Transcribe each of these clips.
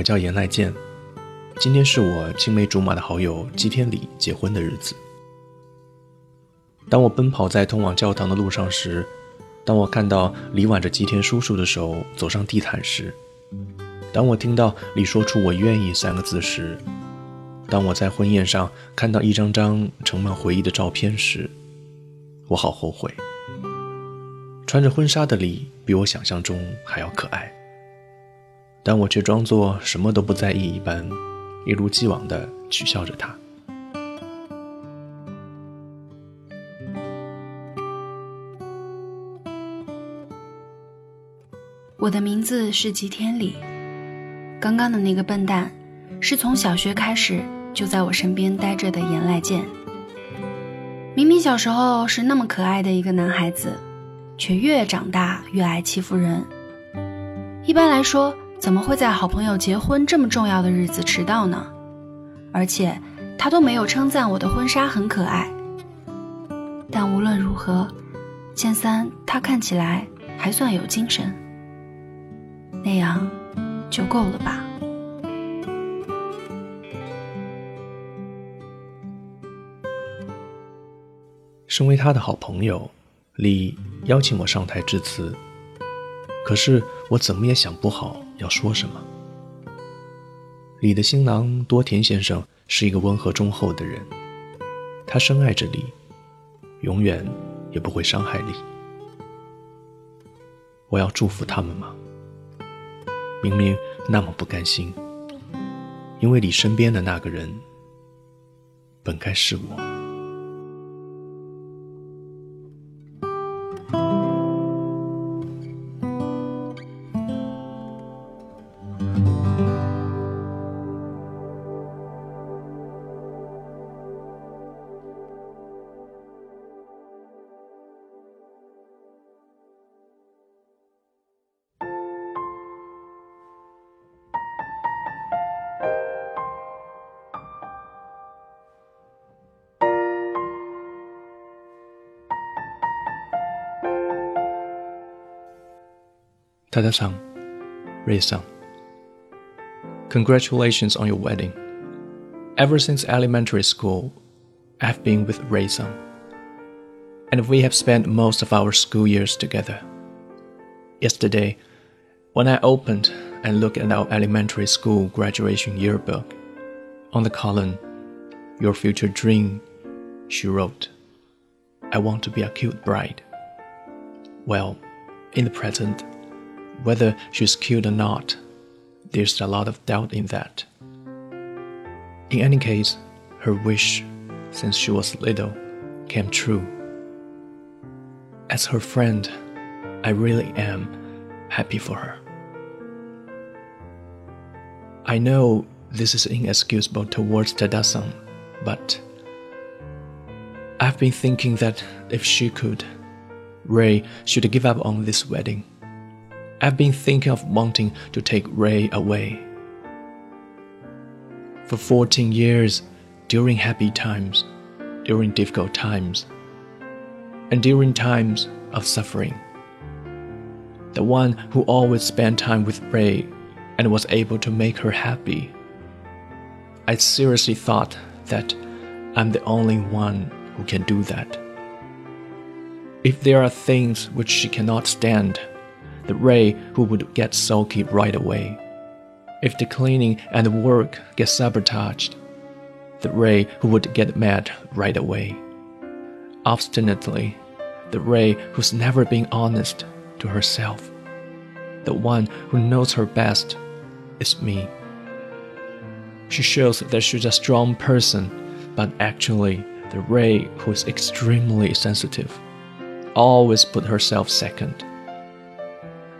我叫严濑健，今天是我青梅竹马的好友吉田里结婚的日子。当我奔跑在通往教堂的路上时，当我看到李挽着吉田叔叔的手走上地毯时，当我听到李说出“我愿意”三个字时，当我在婚宴上看到一张张盛满回忆的照片时，我好后悔。穿着婚纱的李比我想象中还要可爱。但我却装作什么都不在意一般，一如既往地取笑着他。我的名字是吉天里。刚刚的那个笨蛋，是从小学开始就在我身边待着的岩濑健。明明小时候是那么可爱的一个男孩子，却越长大越爱欺负人。一般来说。怎么会在好朋友结婚这么重要的日子迟到呢？而且他都没有称赞我的婚纱很可爱。但无论如何，千三他看起来还算有精神，那样就够了吧。身为他的好朋友，李邀请我上台致辞。可是我怎么也想不好要说什么。李的新郎多田先生是一个温和忠厚的人，他深爱着李，永远也不会伤害李。我要祝福他们吗？明明那么不甘心，因为李身边的那个人本该是我。Tada-san, Rei-san. Congratulations on your wedding. Ever since elementary school, I've been with Rei-san. And we have spent most of our school years together. Yesterday, when I opened and looked at our elementary school graduation yearbook, on the column, Your Future Dream, she wrote, I want to be a cute bride. Well, in the present, whether she's killed or not, there's a lot of doubt in that. In any case, her wish, since she was little, came true. As her friend, I really am happy for her. I know this is inexcusable towards Tada-san, but I've been thinking that if she could, Rei should give up on this wedding. I've been thinking of wanting to take Ray away. For 14 years, during happy times, during difficult times, and during times of suffering, the one who always spent time with Ray and was able to make her happy. I seriously thought that I'm the only one who can do that. If there are things which she cannot stand, the Ray who would get sulky right away. If the cleaning and the work get sabotaged, the Ray who would get mad right away. Obstinately, the Ray who's never been honest to herself. The one who knows her best is me. She shows that she's a strong person, but actually, the Ray who is extremely sensitive always put herself second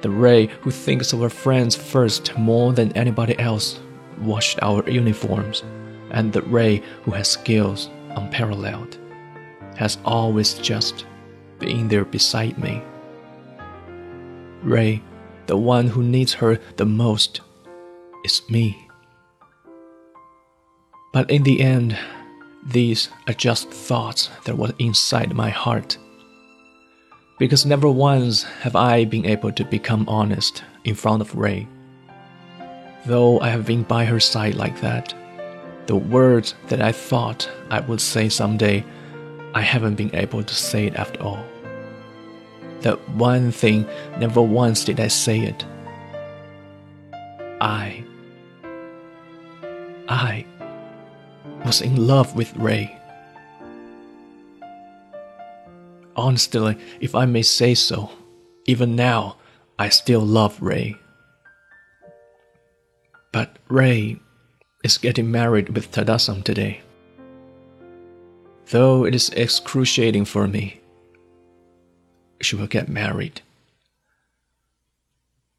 the Ray who thinks of her friends first more than anybody else washed our uniforms, and the Ray who has skills unparalleled has always just been there beside me. Ray, the one who needs her the most, is me. But in the end, these are just thoughts that were inside my heart because never once have I been able to become honest in front of Ray. Though I have been by her side like that, the words that I thought I would say someday, I haven't been able to say it after all. That one thing, never once did I say it. I, I was in love with Ray. Honestly, if I may say so, even now, I still love Ray. But Ray is getting married with Tadasam today. Though it is excruciating for me, she will get married.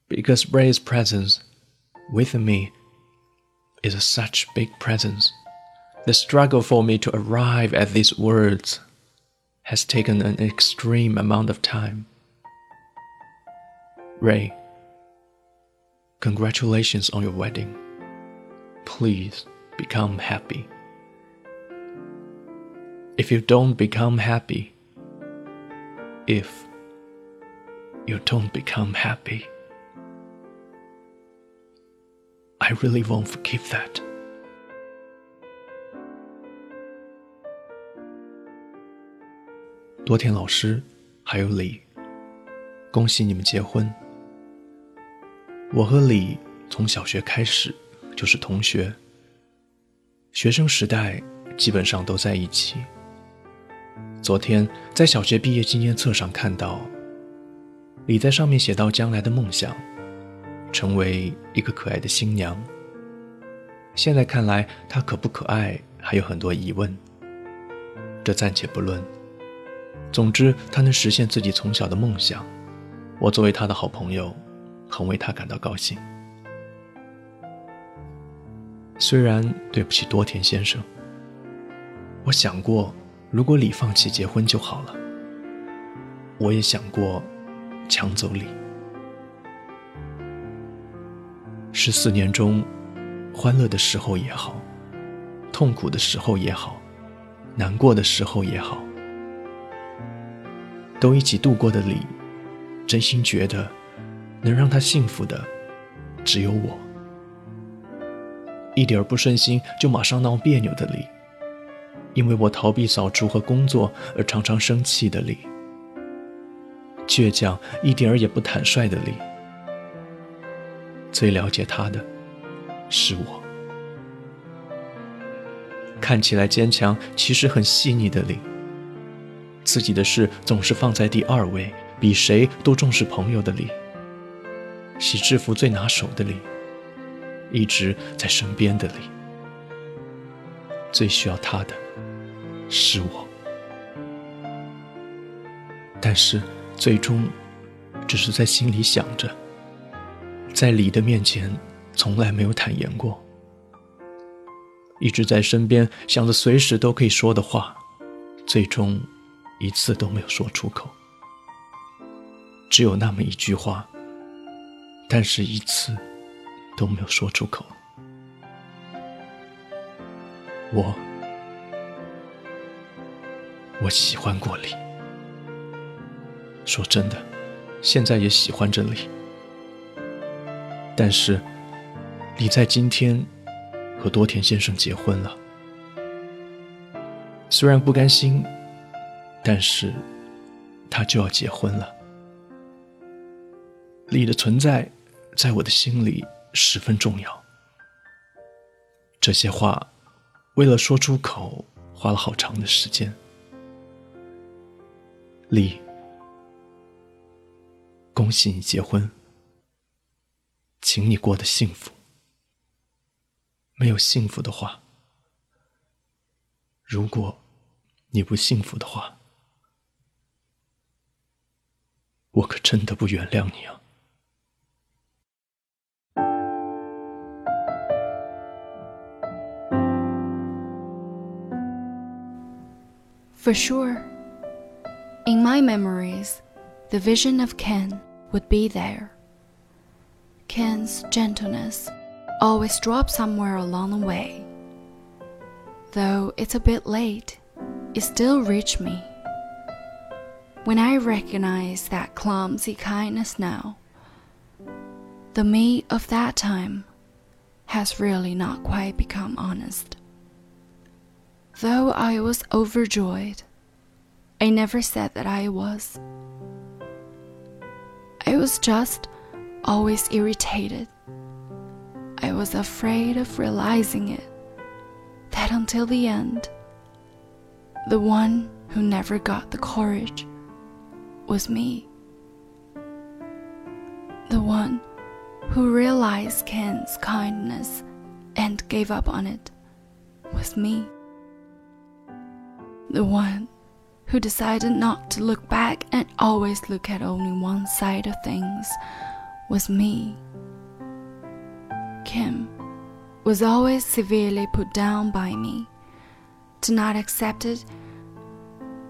Because Ray's presence with me is a such big presence. The struggle for me to arrive at these words has taken an extreme amount of time. Ray, congratulations on your wedding. Please become happy. If you don't become happy, if you don't become happy, I really won't forgive that. 多田老师，还有李，恭喜你们结婚。我和李从小学开始就是同学，学生时代基本上都在一起。昨天在小学毕业纪念册上看到，李在上面写到将来的梦想，成为一个可爱的新娘。现在看来，她可不可爱还有很多疑问，这暂且不论。总之，他能实现自己从小的梦想，我作为他的好朋友。很为他感到高兴。虽然对不起多田先生，我想过，如果李放弃结婚就好了。我也想过抢走李。十四年中，欢乐的时候也好，痛苦的时候也好，难过的时候也好，都一起度过的李，真心觉得。能让他幸福的，只有我。一点不顺心就马上闹别扭的李，因为我逃避扫除和工作而常常生气的李，倔强一点儿也不坦率的李，最了解他的，是我。看起来坚强，其实很细腻的李，自己的事总是放在第二位，比谁都重视朋友的礼。洗制服最拿手的礼，一直在身边的礼，最需要他的是我。但是最终，只是在心里想着，在礼的面前从来没有坦言过，一直在身边想着随时都可以说的话，最终一次都没有说出口，只有那么一句话。但是一次都没有说出口。我，我喜欢过你。说真的，现在也喜欢着你。但是，你在今天和多田先生结婚了。虽然不甘心，但是他就要结婚了。你的存在。在我的心里十分重要。这些话，为了说出口，花了好长的时间。李，恭喜你结婚，请你过得幸福。没有幸福的话，如果你不幸福的话，我可真的不原谅你啊！For sure. In my memories, the vision of Ken would be there. Ken's gentleness always drops somewhere along the way. Though it's a bit late, it still reached me. When I recognize that clumsy kindness now, the me of that time has really not quite become honest. Though I was overjoyed, I never said that I was. I was just always irritated. I was afraid of realizing it, that until the end, the one who never got the courage was me. The one who realized Ken's kindness and gave up on it was me. The one who decided not to look back and always look at only one side of things was me. Kim was always severely put down by me. To not accept it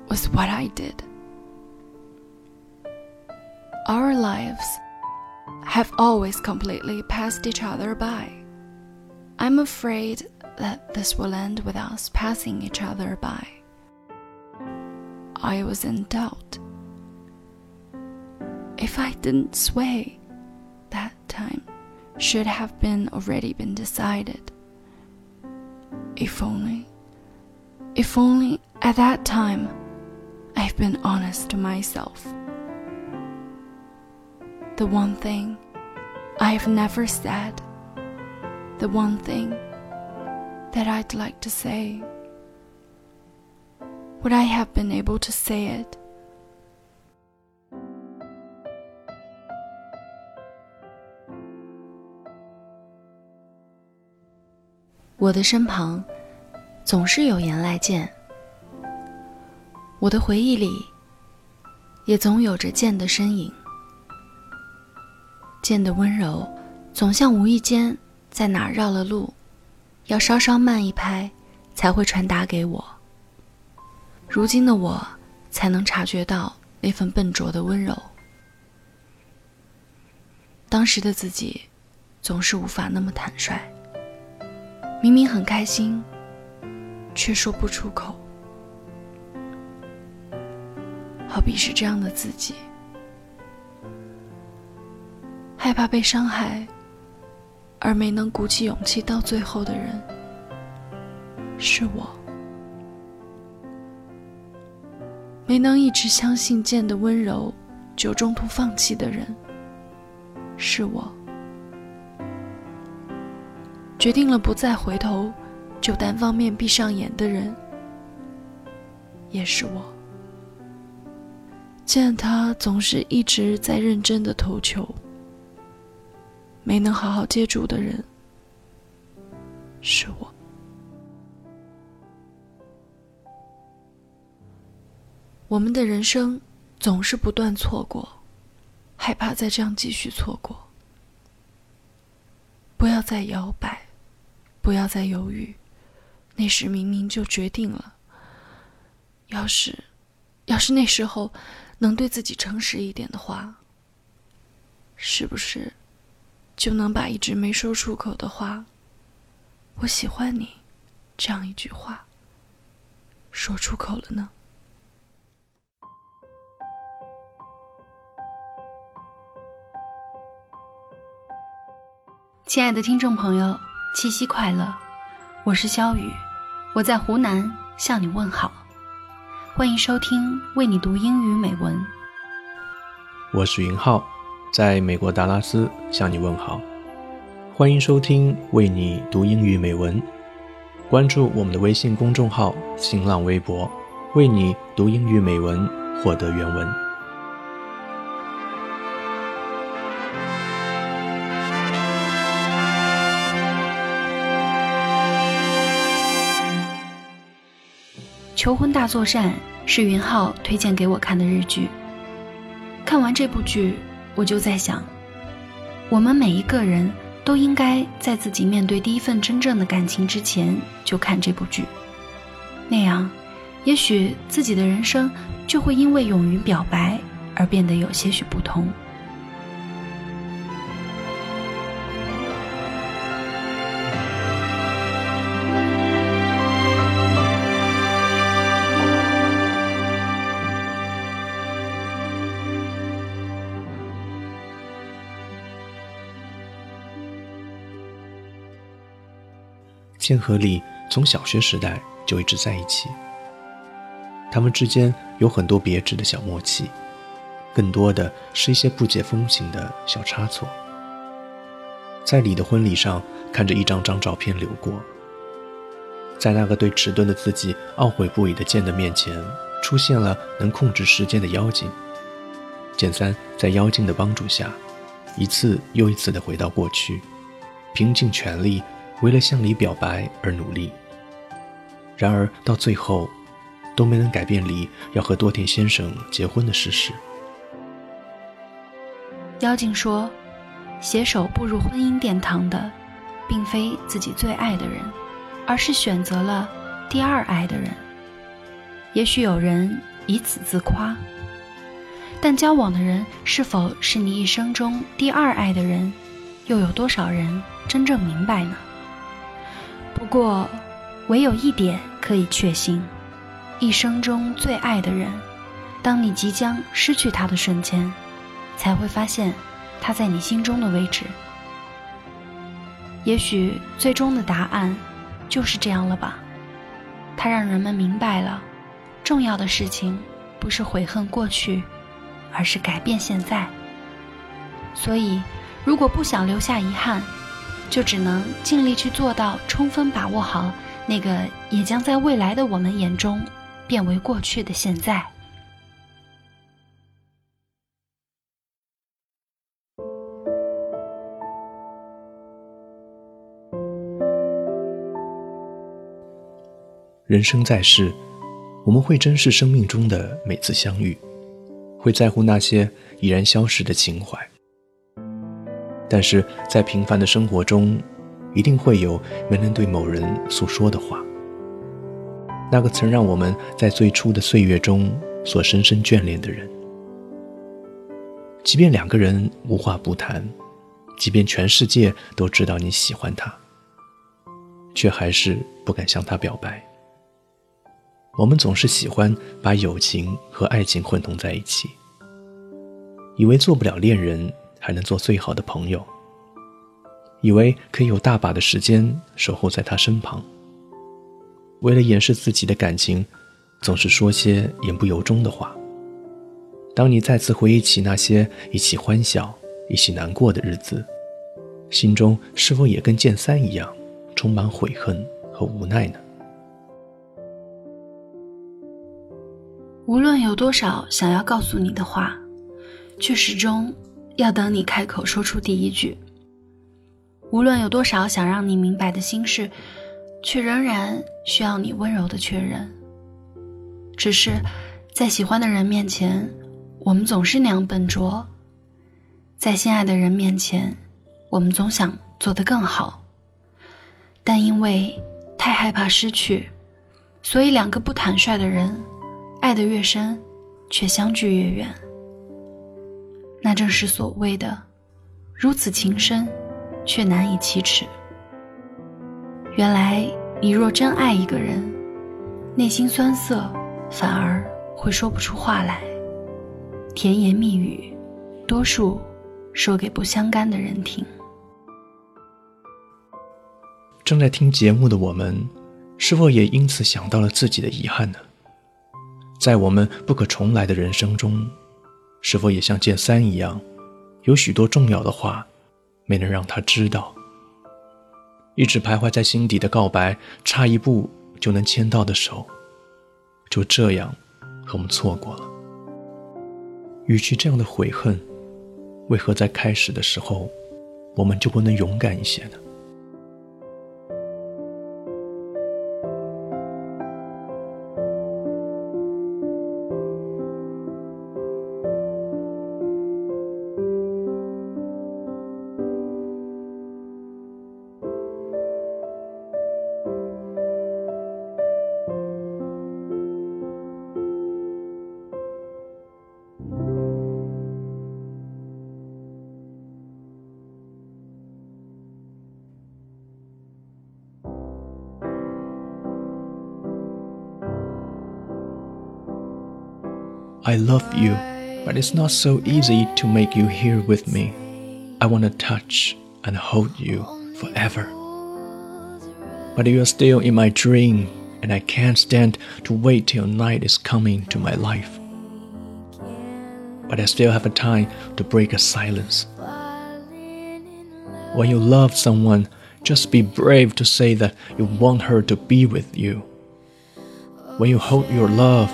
was what I did. Our lives have always completely passed each other by. I'm afraid that this will end with us passing each other by. I was in doubt. If I didn't sway, that time should have been already been decided. If only, if only at that time I've been honest to myself The one thing I have never said, the one thing that I'd like to say would I have been able to say it? 我的身旁总是有言来剑，我的回忆里也总有着剑的身影。 见的温柔，总像无意间在哪绕了路，要稍稍慢一拍，才会传达给我。如今的我，才能察觉到那份笨拙的温柔。当时的自己，总是无法那么坦率。明明很开心，却说不出口。好比是这样的自己，害怕被伤害，而没能鼓起勇气到最后的人，是我。没能一直相信剑的温柔，就中途放弃的人，是我；决定了不再回头，就单方面闭上眼的人，也是我。见他总是一直在认真的投球，没能好好接住的人，是我。我们的人生总是不断错过，害怕再这样继续错过。不要再摇摆，不要再犹豫，那时明明就决定了。要是，要是那时候能对自己诚实一点的话，是不是就能把一直没说出口的话“我喜欢你”这样一句话说出口了呢？亲爱的听众朋友，七夕快乐！我是肖雨，我在湖南向你问好，欢迎收听为你读英语美文。我是云浩，在美国达拉斯向你问好，欢迎收听为你读英语美文。关注我们的微信公众号、新浪微博，为你读英语美文，获得原文。《求婚大作战》是云浩推荐给我看的日剧。看完这部剧，我就在想，我们每一个人都应该在自己面对第一份真正的感情之前就看这部剧，那样，也许自己的人生就会因为勇于表白而变得有些许不同。剑和李从小学时代就一直在一起，他们之间有很多别致的小默契，更多的是一些不解风情的小差错。在李的婚礼上，看着一张张照片流过，在那个对迟钝的自己懊悔不已的剑的面前，出现了能控制时间的妖精。剑三在妖精的帮助下，一次又一次地回到过去，拼尽全力为了向李表白而努力。然而到最后，都没能改变李要和多田先生结婚的事实。妖精说。携手步入婚姻殿堂的，并非自己最爱的人，而是选择了第二爱的人。也许有人以此自夸，但交往的人是否是你一生中第二爱的人，又有多少人真正明白呢？不过，唯有一点可以确信：一生中最爱的人，当你即将失去他的瞬间，才会发现。他在你心中的位置，也许最终的答案就是这样了吧。他让人们明白了，重要的事情不是悔恨过去，而是改变现在。所以，如果不想留下遗憾，就只能尽力去做到充分把握好那个也将在未来的我们眼中变为过去的现在。人生在世，我们会珍视生命中的每次相遇，会在乎那些已然消失的情怀。但是在平凡的生活中，一定会有没能对某人诉说的话。那个曾让我们在最初的岁月中所深深眷恋的人，即便两个人无话不谈，即便全世界都知道你喜欢他，却还是不敢向他表白。我们总是喜欢把友情和爱情混同在一起，以为做不了恋人还能做最好的朋友，以为可以有大把的时间守候在他身旁。为了掩饰自己的感情，总是说些言不由衷的话。当你再次回忆起那些一起欢笑、一起难过的日子，心中是否也跟剑三一样，充满悔恨和无奈呢？无论有多少想要告诉你的话，却始终要等你开口说出第一句。无论有多少想让你明白的心事，却仍然需要你温柔的确认。只是在喜欢的人面前，我们总是那样笨拙；在心爱的人面前，我们总想做得更好。但因为太害怕失去，所以两个不坦率的人。爱得越深，却相距越远。那正是所谓的如此情深，却难以启齿。原来，你若真爱一个人，内心酸涩，反而会说不出话来。甜言蜜语，多数说给不相干的人听。正在听节目的我们，是否也因此想到了自己的遗憾呢？在我们不可重来的人生中，是否也像剑三一样，有许多重要的话没能让他知道？一直徘徊在心底的告白，差一步就能牵到的手，就这样和我们错过了。与其这样的悔恨，为何在开始的时候，我们就不能勇敢一些呢？I love you, but it's not so easy to make you here with me. I want to touch and hold you forever. But you are still in my dream, and I can't stand to wait till night is coming to my life. But I still have a time to break a silence. When you love someone, just be brave to say that you want her to be with you. When you hold your love,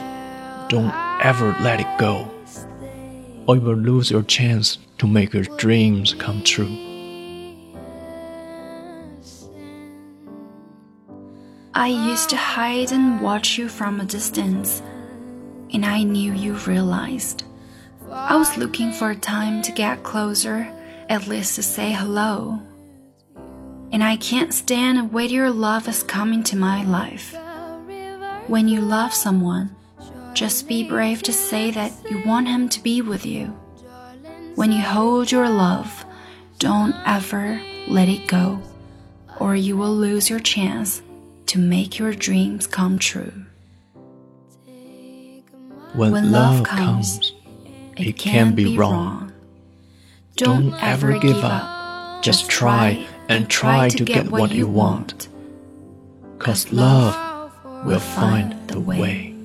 don't ever let it go, or you will lose your chance to make your dreams come true. I used to hide and watch you from a distance, and I knew you realized. I was looking for a time to get closer, at least to say hello. And I can't stand when your love has come into my life. When you love someone, just be brave to say that you want him to be with you. When you hold your love, don't ever let it go, or you will lose your chance to make your dreams come true. When, When love comes, comes, it can be wrong. Don't ever give up. Just try and try to get what you want. Cause love will find the way.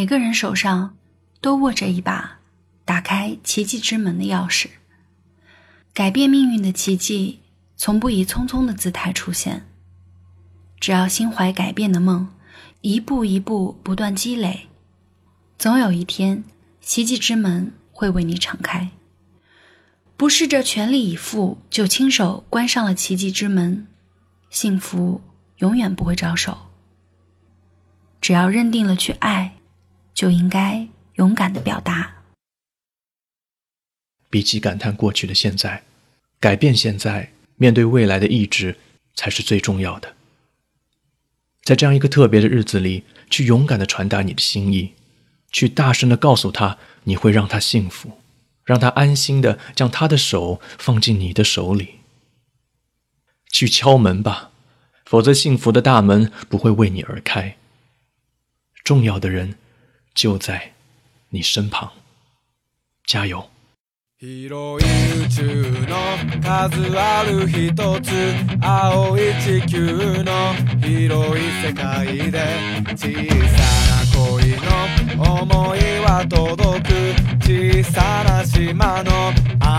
每个人手上都握着一把打开奇迹之门的钥匙。改变命运的奇迹从不以匆匆的姿态出现。只要心怀改变的梦，一步一步不断积累，总有一天，奇迹之门会为你敞开。不试着全力以赴，就亲手关上了奇迹之门，幸福永远不会招手。只要认定了去爱，就应该勇敢的表达。比起感叹过去的现在，改变现在，面对未来的意志才是最重要的。在这样一个特别的日子里，去勇敢的传达你的心意，去大声的告诉他，你会让他幸福，让他安心的将他的手放进你的手里。去敲门吧，否则幸福的大门不会为你而开。重要的人就在你身旁，加油！広い宇宙の数ある一つ青い地球の広い世界で小さな恋の想いは届く小さな島のあ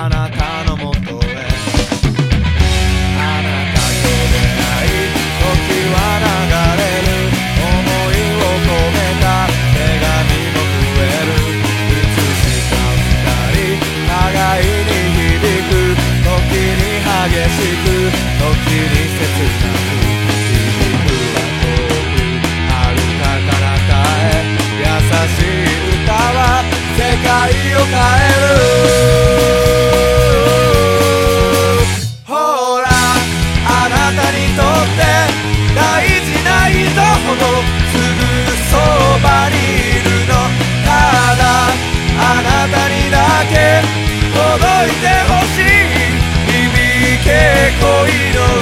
need a